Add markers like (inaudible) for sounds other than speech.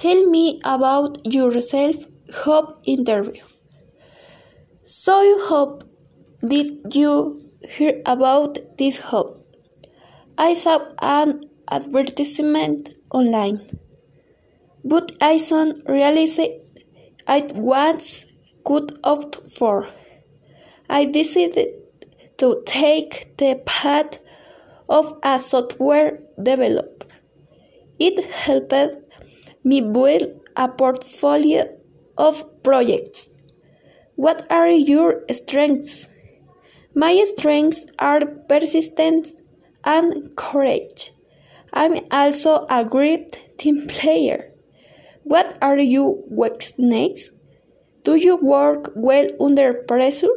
Tell me about yourself job interview. So hope did you hear about this job? I saw an advertisement online, but I soon realized I once could opt for. I decided to take the path of a software developer. It helped me build a portfolio of projects. What are your strengths? My strengths are persistence and courage. I'm also a great team (laughs) player. What are your weaknesses? Do you work well under pressure?